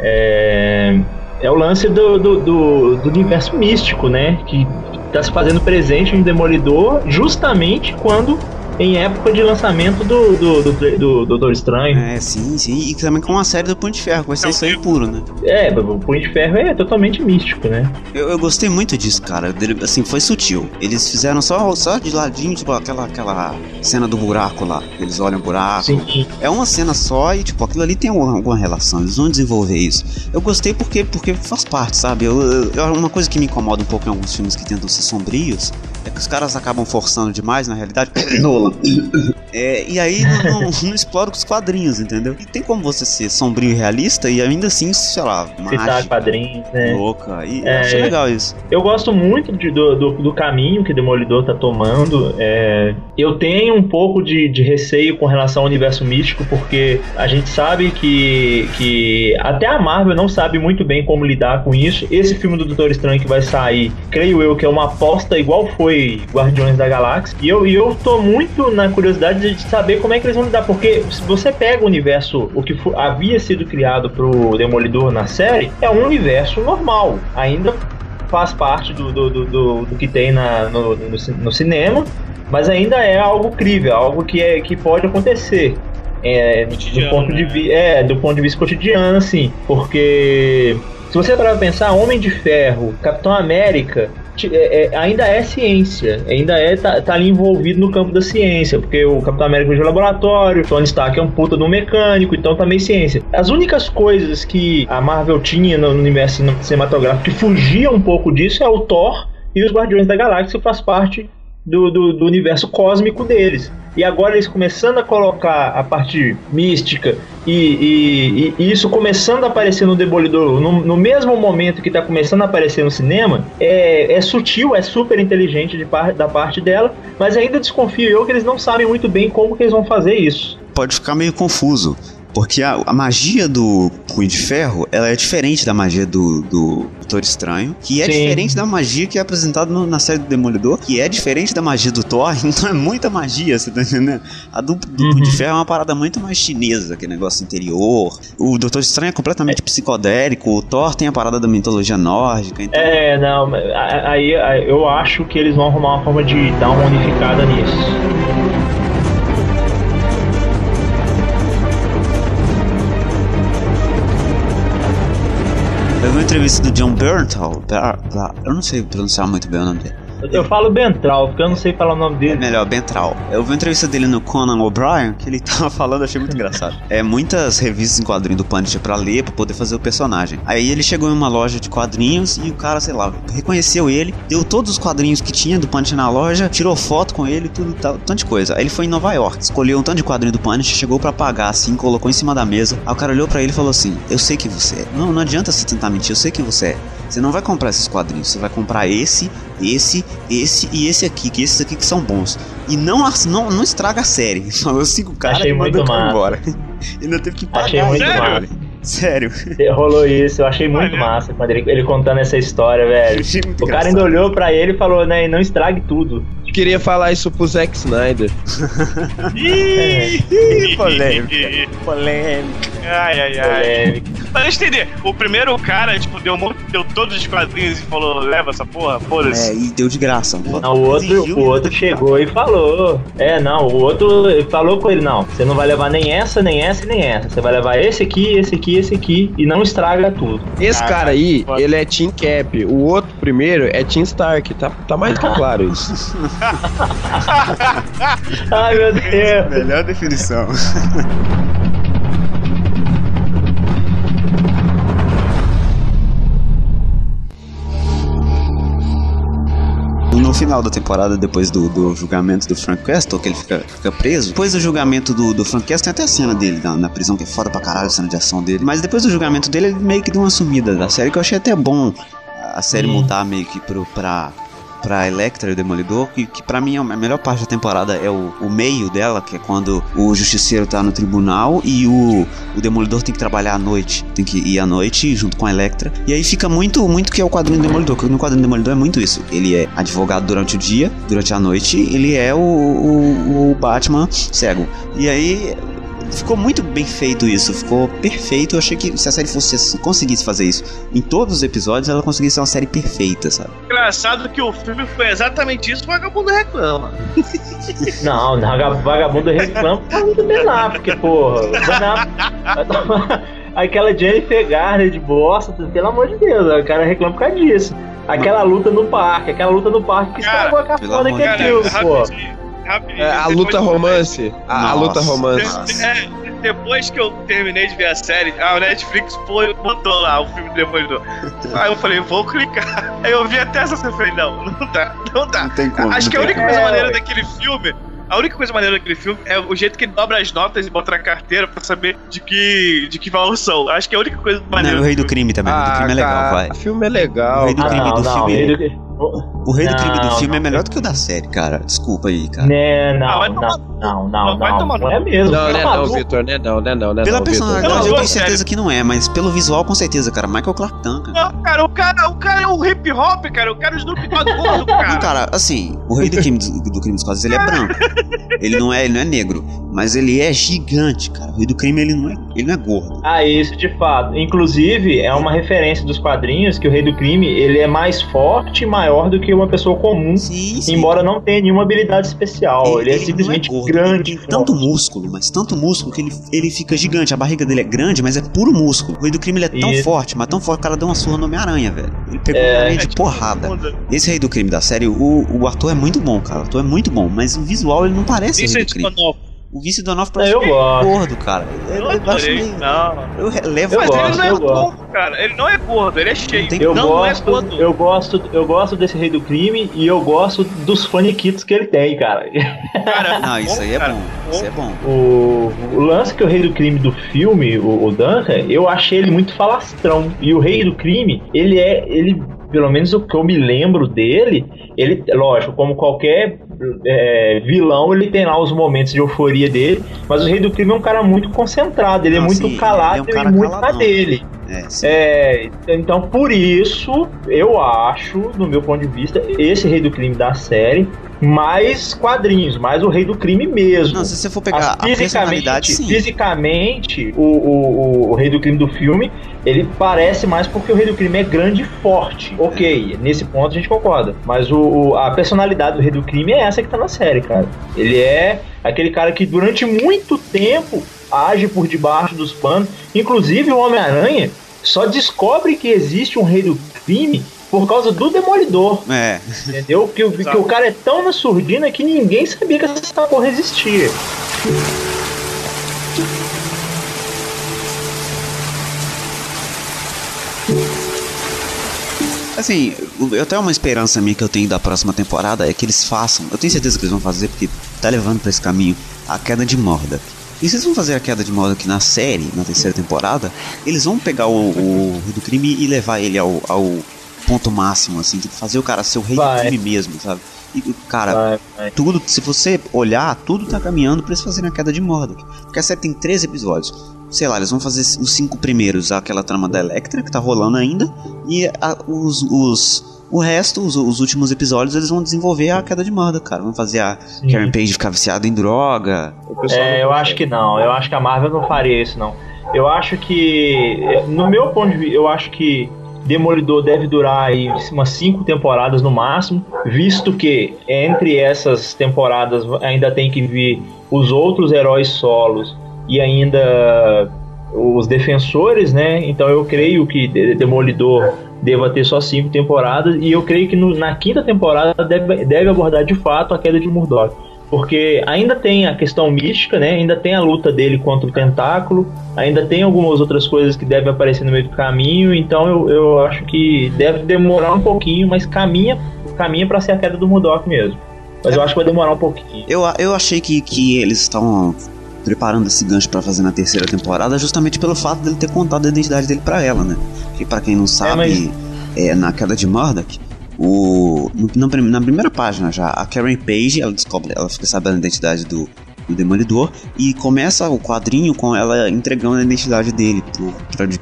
é, é o lance do, do, do- do universo místico, né? Que tá se fazendo presente no Demolidor justamente quando em época de lançamento do, do, do, do, do Doutor Estranho. É, sim, sim. E também com a série do Punho de Ferro, ser isso aí puro, né? É, o Punho de Ferro é totalmente místico, né? Eu, eu gostei muito disso, cara. Assim, foi sutil. Eles fizeram só, só de ladinho, tipo, aquela, aquela cena do buraco lá. Eles olham o buraco. Sim. É uma cena só e, tipo, aquilo ali tem alguma, alguma relação. Eles vão desenvolver isso. Eu gostei porque, porque faz parte, sabe? Eu, eu- uma coisa que me incomoda um pouco em alguns filmes que tentam ser sombrios é que os caras acabam forçando demais, na realidade. Nolan. É, e aí não, não, não explora os quadrinhos, entendeu? E tem como você ser sombrio e realista e ainda assim, sei lá, Citar mágico, quadrinhos, né? louca. E É. eu achei legal isso. Eu gosto muito de- do, do, do caminho que Demolidor tá tomando. É, eu tenho um pouco de, de receio com relação ao universo místico, porque a gente sabe que, que até a Marvel não sabe muito bem como lidar com isso. Esse filme do Doutor Estranho que vai sair, creio eu que é uma aposta igual foi Guardiões da Galáxia. E eu, e eu tô muito na curiosidade de saber como é que eles vão lidar, porque se você pega o universo, o que fo- havia sido criado pro Demolidor na série, é um universo normal. Ainda faz parte do, do, do, do- do que tem na, no, no, no cinema, mas ainda é algo crível, algo que, é, que pode acontecer. É, do, ponto de né? vi- é, do ponto de vista cotidiano, assim, porque se você parar pra pensar, Homem de Ferro, Capitão América, é- é- ainda é ciência, ainda é tá, tá ali envolvido no campo da ciência, porque o Capitão América veio de laboratório, Tony Stark é um puta de um mecânico, então também ciência. As únicas coisas que a Marvel tinha no universo cinematográfico que fugia um pouco disso é o Thor e os Guardiões da Galáxia, faz parte do, do, do universo cósmico deles. E agora eles começando a colocar a parte mística e, e- e isso começando a aparecer no Demolidor no, no mesmo momento que está começando a aparecer no cinema, é, é sutil, é super inteligente de par, da parte dela, mas ainda desconfio eu que eles não sabem muito bem como que eles vão fazer isso. Pode ficar meio confuso. Porque a, a magia do Punho de Ferro, ela é diferente da magia do, do Doutor Estranho, que é Sim. diferente da magia que é apresentada no- na série do Demolidor, que é diferente da magia do Thor, então é muita magia, você tá entendendo? A do, do Uhum. Punho de Ferro é uma parada muito mais chinesa, aquele negócio interior. O Doutor Estranho é completamente psicodélico, o Thor tem a parada da mitologia nórdica, então... É, não, aí eu acho que eles vão arrumar uma forma de dar uma unificada nisso. Entrevista do John Bernthal, Ber- Ber- eu não sei pronunciar muito bem o nome dele. Eu, falo Bentral, porque eu não sei falar o nome É dele. melhor, Bentral. Eu vi uma entrevista dele no Conan O'Brien, que ele tava falando, achei muito engraçado. É muitas revistas em quadrinho do Punisher pra ler, pra poder fazer o personagem. Aí ele chegou em uma loja de quadrinhos e o cara, sei lá, reconheceu ele, deu todos os quadrinhos que tinha do Punisher na loja, tirou foto com ele, tudo, tal, tanto de coisa. Aí ele foi em Nova York, escolheu um tanto de quadrinho do Punisher, chegou pra pagar assim, colocou em cima da mesa. Aí o cara olhou pra ele e falou assim: Eu sei quem você é. Não, não adianta você tentar mentir, eu sei quem você é. Você não vai comprar esses quadrinhos, você vai comprar esse, esse, esse e esse aqui, que esses aqui que são bons. E não, não, não estraga a série. Falou assim com o cara Achei e mandou embora. Ainda teve que pagar. Achei muito velho. Sério. Rolou isso, eu achei muito Olha. massa ele, contando essa história, velho. Achei muito O cara ainda olhou pra ele e falou, né, não estrague tudo. Queria falar isso pro Zack Snyder. Ih, Polêmica. Polêmica. Ai, ai, ai. Polêmica. Pra eu entender, o primeiro cara, tipo, deu, um monte- deu todos os quadrinhos e falou, leva essa porra, foda-se. É, e deu de graça. Não, o outro, o outro chegou e falou. É, não, o outro falou com ele, não, você não vai levar nem essa, nem essa e nem essa. Você vai levar esse aqui, esse aqui, esse aqui e não estraga tudo. Esse Ah, cara aí, foda. ele é Team Cap. O outro primeiro é Team Stark. Tá, tá mais que claro isso. Ai, meu Deus. Melhor definição. No final da temporada, depois do, do julgamento do Frank Castle, que ele fica, fica preso. Depois do julgamento do, do Frank Castle, tem até a cena dele na, na prisão, que é foda pra caralho a cena de ação dele. Mas depois do julgamento dele, ele meio que deu uma sumida da série, que eu achei até bom a série mudar meio que pro, pra, pra Electra e o Demolidor, que, que pra mim é a melhor parte da temporada é o, o meio dela, que é quando o justiceiro tá no tribunal e o, o Demolidor tem que trabalhar à noite, tem que ir à noite junto com a Electra. E aí fica muito, muito que é o quadrinho do Demolidor, que no quadrinho do Demolidor é muito isso. Ele é advogado durante o dia, durante a noite, ele é o, o, o Batman cego. E aí ficou muito bem feito isso, ficou perfeito. Eu achei que se a série fosse assim, conseguisse fazer isso em todos os episódios, ela conseguisse ser uma série perfeita, sabe? Engraçado que o filme foi exatamente isso, o vagabundo reclama. Não, vaga- vagabundo reclama por causa do Ben Affleck, porra. O tomar- Aquela Jennifer Garner de bosta, pelo amor de Deus, o cara reclama por causa disso. Aquela luta no parque, aquela luta no parque que Cara, estragou a cafona que é Cara, filme, pô. rapidinho, rapidinho. É, a depois luta romance. A, a luta romance. É, depois que eu terminei de ver a série, a Netflix pô- botou lá o filme do Demolidor. Aí eu falei, vou clicar. Aí eu vi até essa cena e falei, não, não dá, não dá. Não tem como. Acho não que a única coisa É. maneira daquele filme. A única coisa maneira daquele filme é o jeito que ele dobra as notas e bota na carteira pra saber de que, de que valor são. Acho que é a única coisa maneira. Não, o Rei do Crime também. o Rei do Crime é legal, cara, vai. O filme é legal. O Rei do Ah, crime não, do não, filme. ele- O Rei do Crime do Não, filme é não. melhor do que o da série, cara. Desculpa aí, cara. Né, Ah, não, não, tomar- não, não, Não, não, tomar não é mesmo. Não, tá né, não, maluco? Vitor, né, não, né, não, né, Pela não, personalidade Não, eu não, tenho sério. certeza que não é, mas pelo visual com certeza, cara. Michael Clark Duncan. Não, cara, o cara, o cara é o hip hop, cara. O cara é o Snoop Dogg gordo, cara. Não, cara, assim, o rei do crime, do, do crime dos quadrinhos, ele é branco. Ele não é, ele não é negro, mas ele é gigante, cara. O rei do crime, ele não é, ele não é gordo. Ah, isso de fato. Inclusive, é uma referência dos quadrinhos que o Rei do Crime ele é mais forte e maior do que uma pessoa comum, Sim, sim. embora não tenha nenhuma habilidade especial. Ele, é não simplesmente gordo, grande. Ele tem tanto músculo, mas tanto músculo que ele, ele fica gigante. A barriga dele é grande, mas é puro músculo. O rei do crime ele é tão Isso. forte, mas tão forte que o cara deu uma surra no Homem-Aranha, velho. Ele pegou o É, Homem-Aranha É, de tipo, porrada. Esse rei do crime da série, o, o ator é muito bom, cara. O ator é muito bom, mas o visual ele não parece o rei do crime. O Vice Donoff É, parece eu gosto. gordo, cara. Eu, Eu adorei. meio- Não. eu relevo Eu Mas gosto, ele não é eu gosto. gordo, cara. Ele não é gordo, ele é cheio. Tem- Eu não é gosto, gordo. eu gosto, eu gosto desse Rei do Crime e eu gosto dos faniquitos que ele tem, cara. Cara, Não, isso aí é cara. bom. Isso é bom. O, o lance que o Rei do Crime do filme, o, o Duncan, eu achei ele muito falastrão. E o Rei do Crime, ele é. ele Pelo menos o que eu me lembro dele, ele, lógico, como qualquer é, vilão, ele tem lá os momentos de euforia dele. Mas o Rei do Crime é um cara muito concentrado, ele é muito sim, calado ele é um e muito na dele. É. É, então por isso, eu acho, no meu ponto de vista, esse Rei do Crime da série, mais quadrinhos, mais o Rei do Crime mesmo. Não, se você for pegar Ah, a sim. fisicamente o, o, o, Rei do Crime do filme, ele parece mais porque o Rei do Crime é grande e forte. Ok, nesse ponto a gente concorda. Mas o, o- a personalidade do Rei do Crime é essa que tá na série, cara. Ele é aquele cara que durante muito tempo age por debaixo dos panos. Inclusive o Homem-Aranha só descobre que existe um Rei do Crime por causa do Demolidor. É, Entendeu? Que, o- que o cara é tão na surdina que ninguém sabia que essa porra existia. assim, eu tenho uma esperança minha que eu tenho da próxima temporada é que eles façam, eu tenho certeza que eles vão fazer porque tá levando pra esse caminho a queda de Morda. E se eles vão fazer a queda de Morda aqui na série, na terceira temporada, eles vão pegar o, o do crime e levar ele ao, ao ponto máximo, assim, tipo, fazer o cara ser o rei Vai. do crime mesmo, sabe? E, cara, Vai, vai. tudo, se você olhar, tudo tá caminhando pra eles fazerem a queda de Mordor. Porque a série tem 13 episódios. Sei lá, eles vão fazer os cinco primeiros, aquela trama da Electra que tá rolando ainda, e a- os, os o resto, os, os últimos episódios, eles vão desenvolver a queda de Mordor, cara. Vão fazer a Karen Page ficar viciada em droga. É, eu acho que não. Eu acho que a Marvel não faria isso, não. Eu acho que, no meu ponto de vista, eu acho que Demolidor deve durar aí umas cinco temporadas no máximo, visto que entre essas temporadas ainda tem que vir os outros heróis solos e ainda os defensores, né? Então eu creio que Demolidor deva ter só cinco temporadas e eu creio que no, na quinta temporada deve, deve abordar de fato a queda de Murdoch. Porque ainda tem a questão mística, né? Ainda tem a luta dele contra o tentáculo, ainda tem algumas outras coisas que devem aparecer no meio do caminho, então eu, eu acho que deve demorar um pouquinho, mas caminha caminha para ser a queda do Murdoch mesmo. Mas eu acho que vai demorar um pouquinho. Eu, eu achei que, que eles estão preparando esse gancho para fazer na terceira temporada justamente pelo fato dele ter contado a identidade dele para ela, né? Que para quem não sabe, é, mas... é, na queda de Murdoch, o, no, na, primeira página já, a Karen Page, ela descobre, ela fica sabendo a identidade do, do Demolidor e começa o quadrinho com ela entregando a identidade dele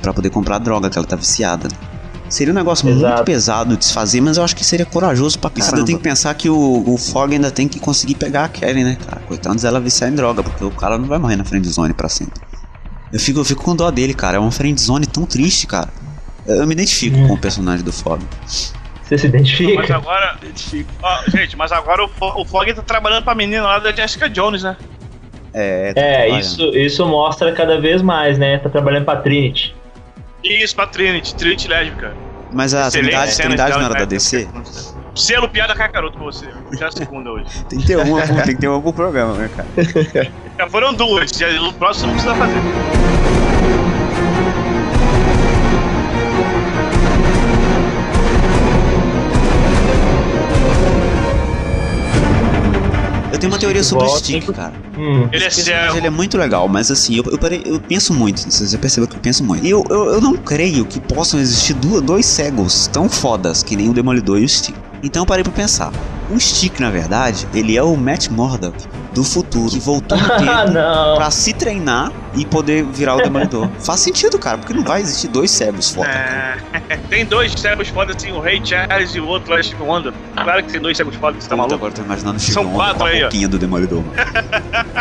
para poder comprar a droga que ela tá viciada. Seria um negócio Exato. muito pesado de se fazer, mas eu acho que seria corajoso pra caramba. Você tem que pensar que o, o Fog ainda tem que conseguir pegar a Karen, né, cara? Coitado ela viciar em droga, porque o cara não vai morrer na friendzone pra sempre. Eu fico, eu fico com dó dele, cara. É uma friendzone tão triste, cara. Eu me identifico hum. com o personagem do Fog. Você se identifica? Mas agora. Ó, gente, mas agora o, Fog, o Fog tá trabalhando pra menina lá da Jessica Jones, né? É, tá é isso, isso mostra cada vez mais, né? Tá trabalhando pra Trinity. Isso, pra Trinity, Trinity lésbica. Mas a Trindade, Trindade não era da DC? Selo piada cacaroto pra você. Já a segunda hoje. tem que ter uma, tem que ter uma pro programa, né, cara? Já foram duas, já, o próximo não precisa fazer. Eu tenho uma teoria sobre o Stick, cara. Hum. Ele é cego. Ele é muito legal, mas assim, eu, eu, parei, eu penso muito. Você percebeu que eu penso muito. E eu, eu, eu, não creio que possam existir duas, dois cegos tão fodas que nem o Demolidor e o Stick. Então eu parei pra pensar. O Stick, na verdade, ele é o Matt Murdock do futuro, que voltou no tempo pra se treinar e poder virar o Demolidor. Faz sentido, cara, porque não vai existir dois cegos foda. É... tem dois cegos foda, assim, o Rei Charles e o outro é o Steve Wonder. Claro que tem dois cegos foda, você tá maluco? Agora tô imaginando o Steve São Wonder quatro com a aí, boquinha do Demolidor.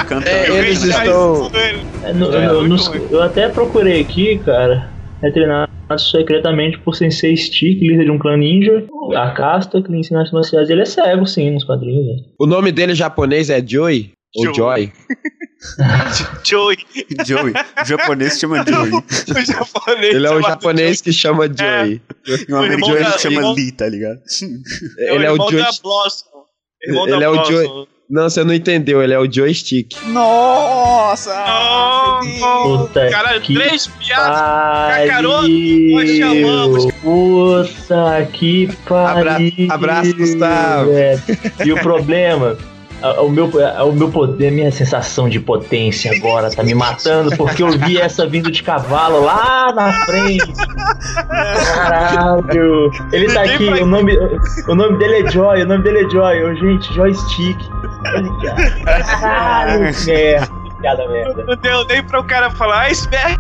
Cantando. É, eles estão... É, no, é, no, no, eu até procurei aqui, cara, é treinado secretamente por Sensei Stick, líder de um clã ninja. A casta que lhe ensina artes marciais. Ele é cego, sim, nos quadrinhos. Né? O nome dele japonês é Joey? Ou Joy? Joey. Joey. O japonês chama Joey. o japonês Ele é o japonês que chama Joey. É. E um americano que chama Lee, tá ligado? Ele é o Joey. Ele é o Joey. Não, você não entendeu, ele é o joystick. Nossa! Puta Caralho, três piadas cacaroto, nós chamamos. Puta que pariu. Abra abraço, Gustavo. E o problema o meu, o meu poder, a minha sensação de potência agora tá me matando porque eu vi essa vindo de cavalo lá na frente. Caralho. Ele tá aqui, o nome, o nome dele é Joy, o nome dele é Joy. Eu, gente, Joystick. Caralho, merda. Piada merda. Não deu nem pra o cara falar, iceberg,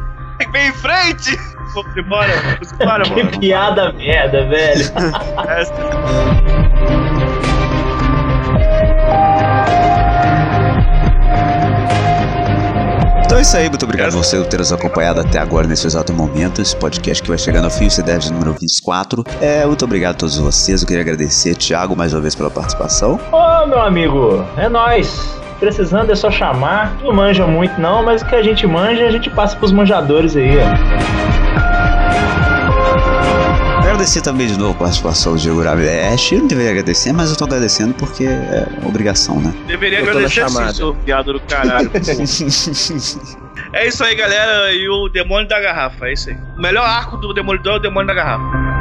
vem em frente. Vamos embora, vamos embora, mano. Que piada merda, velho. Então é isso aí, muito obrigado a você por ter nos acompanhado até agora nesse exato momento. Esse podcast que vai chegando ao fim, o deve número 24. É, muito obrigado a todos vocês. Eu queria agradecer, Thiago, mais uma vez pela participação. Ô, oh, meu amigo, é nós. Precisando é só chamar. Não manja muito, não, mas o que a gente manja, a gente passa pros manjadores aí, ó. Agradecer também de novo a participação do Diego Ash. Eu não deveria agradecer, mas eu tô agradecendo porque é obrigação, né? Deveria eu agradecer sim, seu viado do caralho. é isso aí, galera. E o Demônio da Garrafa, é isso aí. O melhor arco do Demolidor é o Demônio da Garrafa.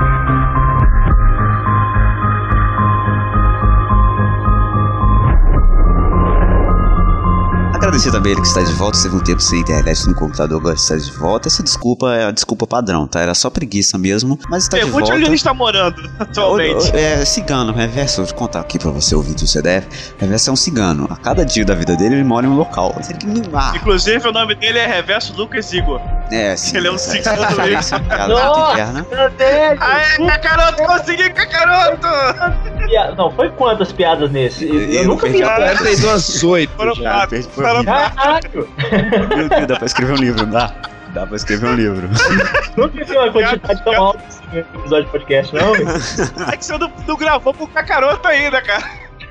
Agradecer também ele que está de volta, teve um tempo sem internet no computador, agora está de volta. Essa desculpa é a desculpa padrão, tá? Era só preguiça mesmo, mas está de volta. onde a gente está morando atualmente? É, é, cigano, Reverso, vou contar aqui pra você ouvir do CDF. Reverso é um cigano. A cada dia da vida dele, ele mora em um local. Inclusive, o nome dele é Reverso Lucas Igor. É, sim. Ele é um cigano mesmo. Nossa, Aê, Cacaroto, consegui, Cacaroto! Não, foi quantas piadas nesse? Eu, eu nunca vi. Eu fez umas oito. Foram quatro. Caralho! Meu Deus, dá pra escrever um livro, não dá? Dá pra escrever um livro. Nunca vi uma quantidade tão alta assim no episódio de podcast, não. É que você não, não gravou pro Kakaroto ainda, cara.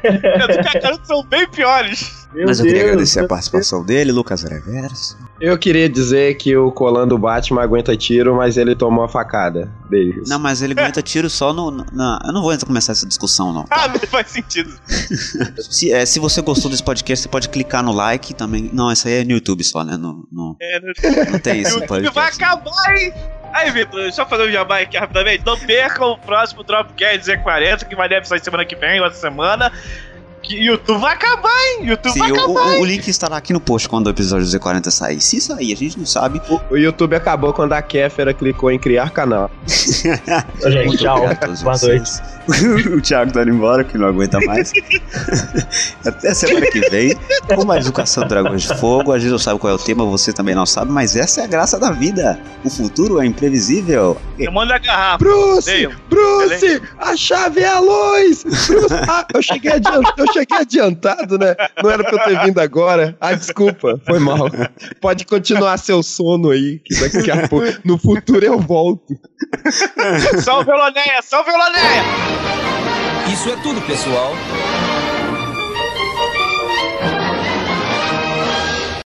Os Kakaroto são bem piores. Meu Mas eu queria Deus, agradecer a participação dele, Lucas Reverso. Eu queria dizer que o colando Batman aguenta tiro, mas ele tomou a facada. Beijos. Não, mas ele aguenta tiro só no. Na... Eu não vou começar essa discussão, não. Ah, não faz sentido. Se, é, se você gostou desse podcast, você pode clicar no like também. Não, isso aí é no YouTube só, né? No, no- É, no não tem isso no YouTube vai podcast. acabar, hein? Aí, Vitor, só fazer um jabá aqui rapidamente. Não percam o próximo Dropcast Z40, que vai deve sair semana que vem, outra semana. Que YouTube vai acabar, hein? YouTube Sim, vai o, acabar. o- o link estará aqui no post quando o episódio Z40 sair. Se sair, a gente não sabe. O YouTube acabou quando a Kéfera clicou em criar canal. Gente, tchau. Boa vocês. o Thiago tá indo embora, que não aguenta mais. Até semana que vem, com mais Caçando Dragões de Fogo. A gente não sabe qual é o tema, você também não sabe, mas essa é a graça da vida. O futuro é imprevisível. Eu mando a garrafa. Bruce! Bruce! A chave é a luz! Bruce! Ah, eu cheguei, adiantado, eu cheguei adiantado, né? Não era pra eu ter vindo agora. Ah, desculpa, foi mal. Pode continuar seu sono aí, que daqui a pouco, no futuro eu volto. Salve, Elonéia! Salve, Elonéia! Isso é tudo, pessoal.